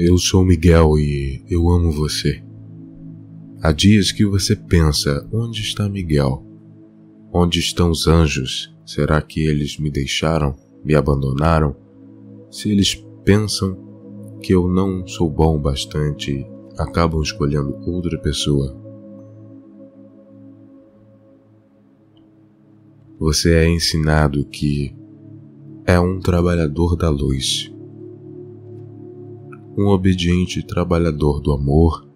eu sou Miguel e eu amo você. Há dias que você pensa: onde está Miguel? Onde estão os anjos? Será que eles me deixaram, me abandonaram? Se eles pensam que eu não sou bom bastante, acabam escolhendo outra pessoa. Você é ensinado que é um trabalhador da luz, um obediente trabalhador do amor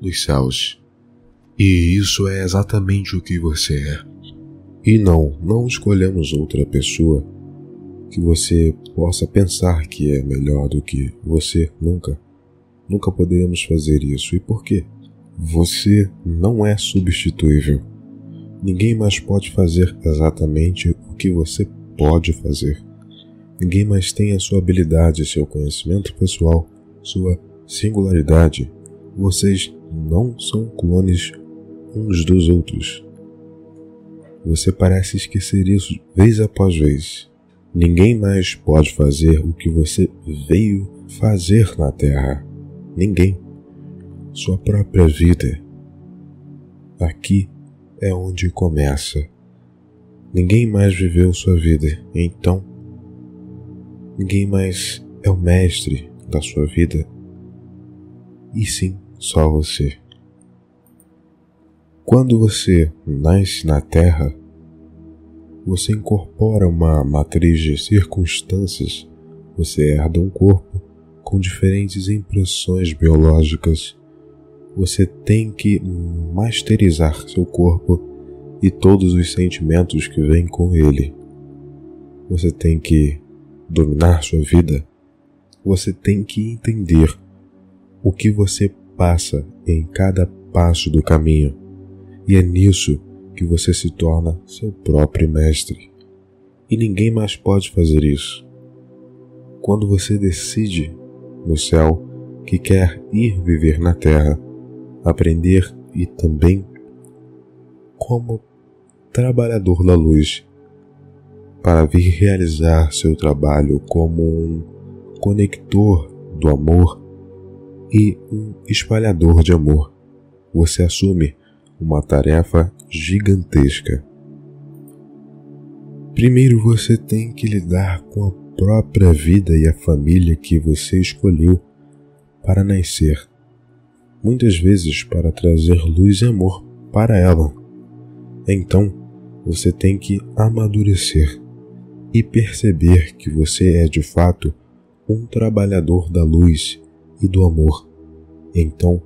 dos céus. E isso é exatamente o que você é. E não, não escolhemos outra pessoa que você possa pensar que é melhor do que você nunca. Nunca poderemos fazer isso. E por quê? Você não é substituível. Ninguém mais pode fazer exatamente o que você pode fazer. Ninguém mais tem a sua habilidade, seu conhecimento pessoal, sua singularidade. Vocês não são clones uns dos outros. Você parece esquecer isso vez após vez. Ninguém mais pode fazer o que você veio fazer na Terra. Ninguém. Sua própria vida. Aqui é onde começa. Ninguém mais viveu sua vida, então ninguém mais é o mestre da sua vida. E sim, só você. Quando você nasce na Terra, você incorpora uma matriz de circunstâncias, você herda um corpo com diferentes impressões biológicas. Você tem que masterizar seu corpo e todos os sentimentos que vêm com ele. Você tem que dominar sua vida. Você tem que entender o que você passa em cada passo do caminho. E é nisso que você se torna seu próprio mestre. E ninguém mais pode fazer isso. Quando você decide no céu que quer ir viver na terra, aprender e também como trabalhador da luz para vir realizar seu trabalho como um conector do amor e um espalhador de amor. Você assume uma tarefa gigantesca. Primeiro você tem que lidar com a própria vida e a família que você escolheu para nascer, muitas vezes para trazer luz e amor para ela. Então, você tem que amadurecer e perceber que você é de fato um trabalhador da luz e do amor. Então,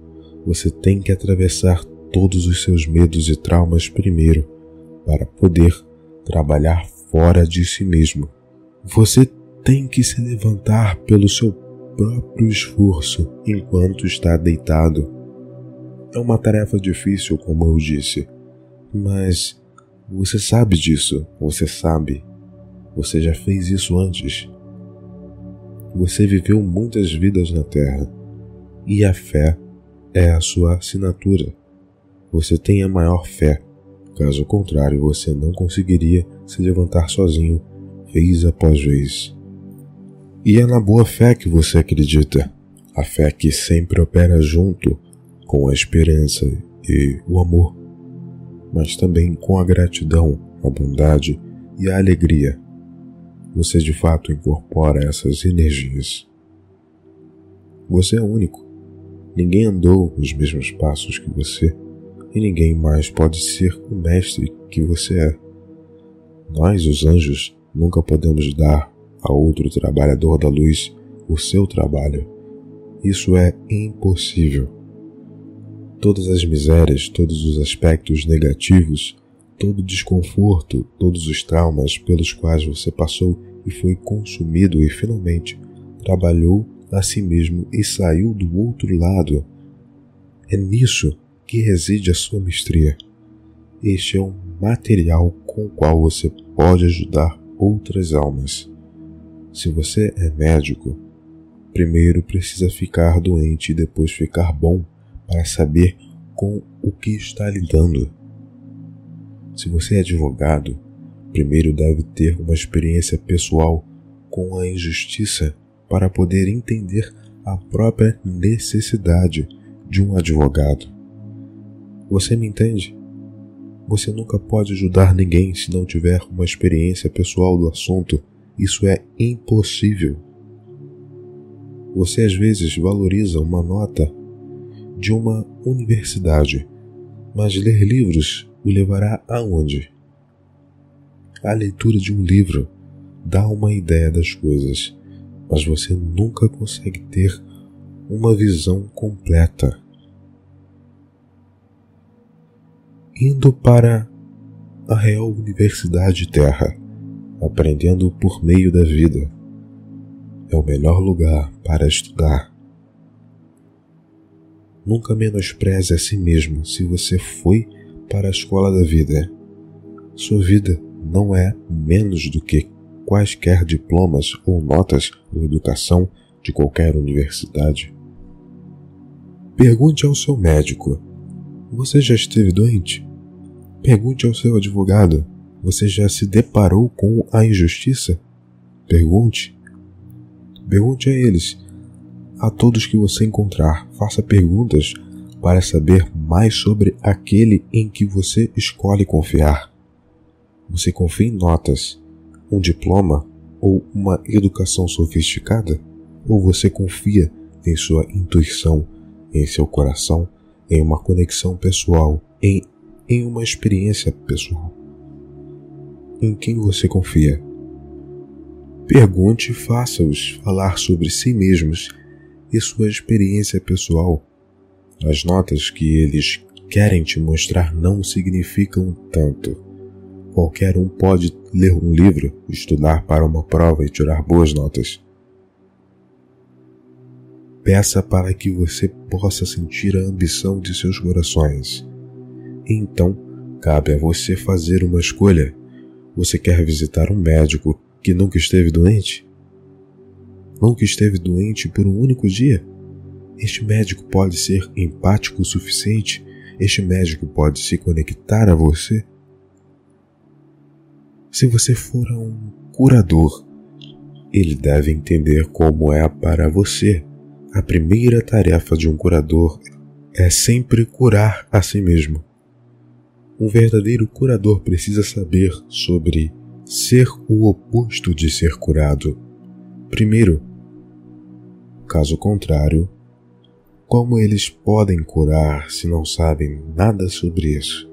você tem que atravessar todos os seus medos e traumas primeiro, para poder trabalhar fora de si mesmo. Você tem que se levantar pelo seu próprio esforço enquanto está deitado. É uma tarefa difícil, como eu disse, mas você sabe disso, você sabe. Você já fez isso antes. Você viveu muitas vidas na Terra e a fé é a sua assinatura você tenha maior fé. Caso contrário, você não conseguiria se levantar sozinho, vez após vez. E é na boa fé que você acredita, a fé que sempre opera junto com a esperança e o amor, mas também com a gratidão, a bondade e a alegria. Você de fato incorpora essas energias. Você é único. Ninguém andou os mesmos passos que você e ninguém mais pode ser o mestre que você é. Nós, os anjos, nunca podemos dar a outro trabalhador da luz o seu trabalho. Isso é impossível. Todas as misérias, todos os aspectos negativos, todo o desconforto, todos os traumas pelos quais você passou e foi consumido e finalmente trabalhou a si mesmo e saiu do outro lado. É nisso que reside a sua mestria. Este é um material com o qual você pode ajudar outras almas. Se você é médico, primeiro precisa ficar doente e depois ficar bom para saber com o que está lidando. Se você é advogado, primeiro deve ter uma experiência pessoal com a injustiça para poder entender a própria necessidade de um advogado. Você me entende? Você nunca pode ajudar ninguém se não tiver uma experiência pessoal do assunto. Isso é impossível. Você às vezes valoriza uma nota de uma universidade, mas ler livros o levará aonde? A leitura de um livro dá uma ideia das coisas, mas você nunca consegue ter uma visão completa. Indo para a Real Universidade Terra, aprendendo por meio da vida, é o melhor lugar para estudar. Nunca menospreze a si mesmo se você foi para a escola da vida. Sua vida não é menos do que quaisquer diplomas ou notas ou educação de qualquer universidade. Pergunte ao seu médico: Você já esteve doente? Pergunte ao seu advogado: Você já se deparou com a injustiça? Pergunte. Pergunte a eles, a todos que você encontrar. Faça perguntas para saber mais sobre aquele em que você escolhe confiar. Você confia em notas, um diploma ou uma educação sofisticada? Ou você confia em sua intuição, em seu coração, em uma conexão pessoal, em, em uma experiência pessoal? Em quem você confia? Pergunte e faça-os falar sobre si mesmos e sua experiência pessoal as notas que eles querem te mostrar não significam tanto. Qualquer um pode ler um livro, estudar para uma prova e tirar boas notas. Peça para que você possa sentir a ambição de seus corações. Então, cabe a você fazer uma escolha. Você quer visitar um médico que nunca esteve doente? Nunca esteve doente por um único dia? Este médico pode ser empático o suficiente? Este médico pode se conectar a você? Se você for um curador, ele deve entender como é para você. A primeira tarefa de um curador é sempre curar a si mesmo. Um verdadeiro curador precisa saber sobre ser o oposto de ser curado. Primeiro, caso contrário, como eles podem curar se não sabem nada sobre isso?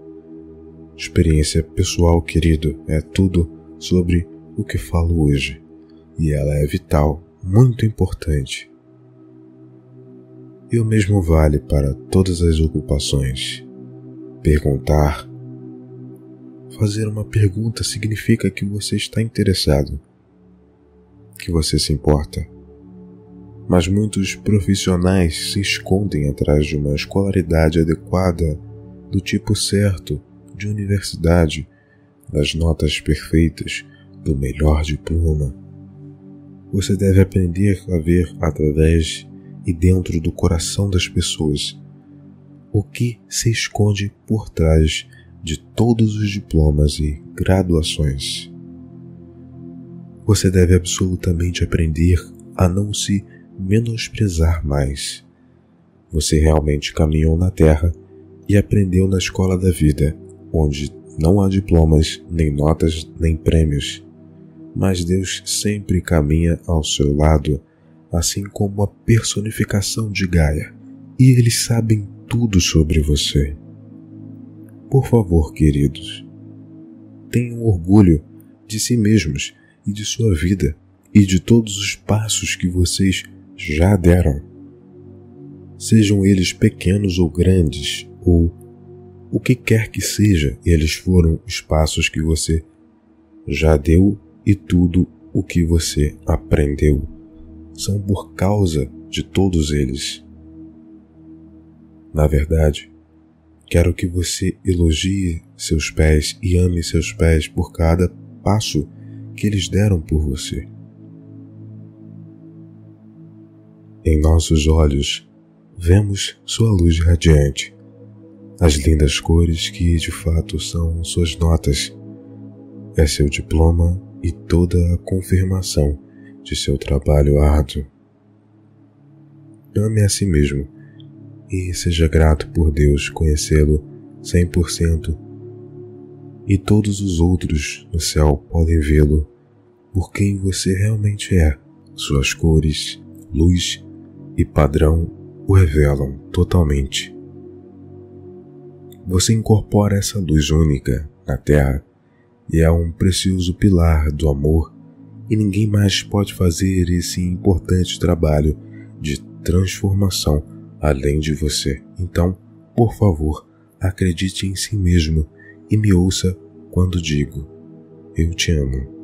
Experiência pessoal, querido, é tudo sobre o que falo hoje, e ela é vital, muito importante. E o mesmo vale para todas as ocupações. Perguntar. Fazer uma pergunta significa que você está interessado, que você se importa mas muitos profissionais se escondem atrás de uma escolaridade adequada, do tipo certo, de universidade, das notas perfeitas, do melhor diploma. Você deve aprender a ver através e dentro do coração das pessoas o que se esconde por trás de todos os diplomas e graduações. Você deve absolutamente aprender a não se menosprezar mais. Você realmente caminhou na Terra e aprendeu na escola da vida, onde não há diplomas, nem notas, nem prêmios. Mas Deus sempre caminha ao seu lado, assim como a personificação de Gaia, e eles sabem tudo sobre você. Por favor, queridos, tenham orgulho de si mesmos e de sua vida e de todos os passos que vocês já deram. Sejam eles pequenos ou grandes, ou o que quer que seja, eles foram os passos que você já deu e tudo o que você aprendeu são por causa de todos eles. Na verdade, quero que você elogie seus pés e ame seus pés por cada passo que eles deram por você. Em nossos olhos, vemos sua luz radiante, as lindas cores que de fato são suas notas. É seu diploma e toda a confirmação de seu trabalho árduo. ame a si mesmo e seja grato por Deus conhecê-lo 100% e todos os outros no céu podem vê-lo por quem você realmente é. Suas cores, luz e padrão o revelam totalmente. Você incorpora essa luz única na Terra e é um precioso pilar do amor, e ninguém mais pode fazer esse importante trabalho de transformação além de você. Então, por favor, acredite em si mesmo e me ouça quando digo: Eu te amo.